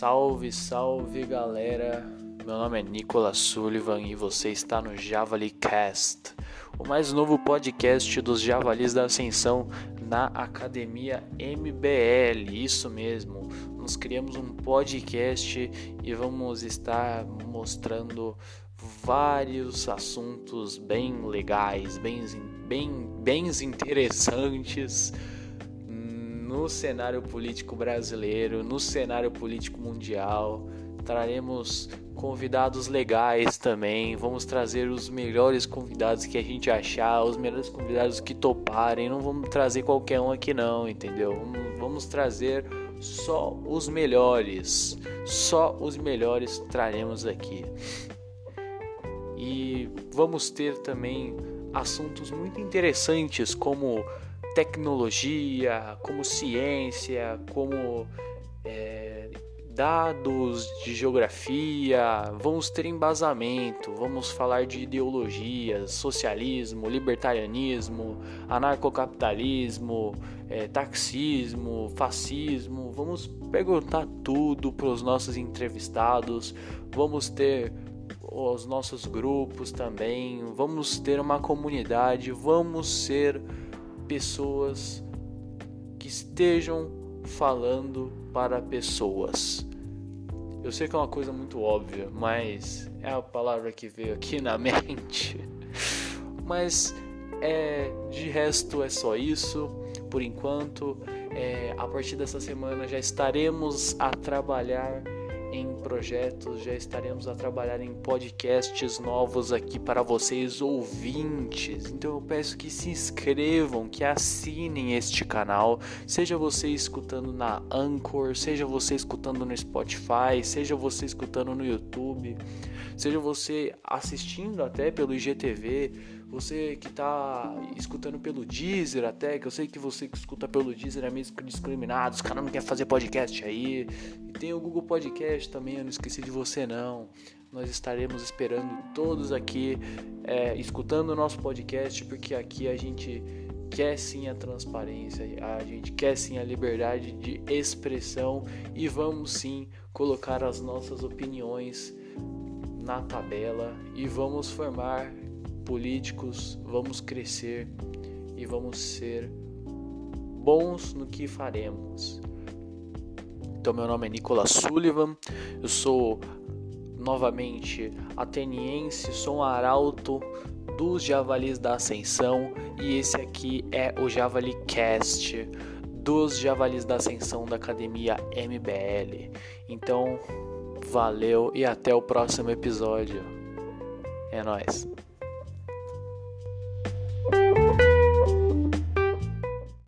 Salve, salve galera! Meu nome é Nicolas Sullivan e você está no Javali Cast, o mais novo podcast dos Javalis da Ascensão na Academia MBL. Isso mesmo, nós criamos um podcast e vamos estar mostrando vários assuntos bem legais, bem, bem, bem interessantes no cenário político brasileiro, no cenário político mundial. Traremos convidados legais também. Vamos trazer os melhores convidados que a gente achar, os melhores convidados que toparem. Não vamos trazer qualquer um aqui, não, entendeu? Vamos trazer só os melhores. Só os melhores traremos aqui. E vamos ter também assuntos muito interessantes como tecnologia, como ciência, como é, dados de geografia, vamos ter embasamento, vamos falar de ideologias, socialismo, libertarianismo, anarcocapitalismo, é, taxismo, fascismo, vamos perguntar tudo para os nossos entrevistados, vamos ter os nossos grupos também, vamos ter uma comunidade, vamos ser pessoas que estejam falando para pessoas. Eu sei que é uma coisa muito óbvia, mas é a palavra que veio aqui na mente. Mas é, de resto é só isso. Por enquanto, é, a partir dessa semana já estaremos a trabalhar em projetos, já estaremos a trabalhar em podcasts novos aqui para vocês ouvintes. Então eu peço que se inscrevam, que assinem este canal, seja você escutando na Anchor, seja você escutando no Spotify, seja você escutando no YouTube, seja você assistindo até pelo IGTV, você que está escutando pelo Deezer até, que eu sei que você que escuta pelo Deezer é meio discriminado, os caras não querem fazer podcast aí. E tem o Google Podcast também, eu não esqueci de você não. Nós estaremos esperando todos aqui, é, escutando o nosso podcast, porque aqui a gente quer sim a transparência, a gente quer sim a liberdade de expressão e vamos sim colocar as nossas opiniões na tabela e vamos formar políticos, vamos crescer e vamos ser bons no que faremos. Então, meu nome é Nicolas Sullivan, eu sou novamente ateniense, sou um arauto dos Javalis da Ascensão e esse aqui é o Javali Cast dos Javalis da Ascensão da Academia MBL. Então, valeu e até o próximo episódio. É nóis.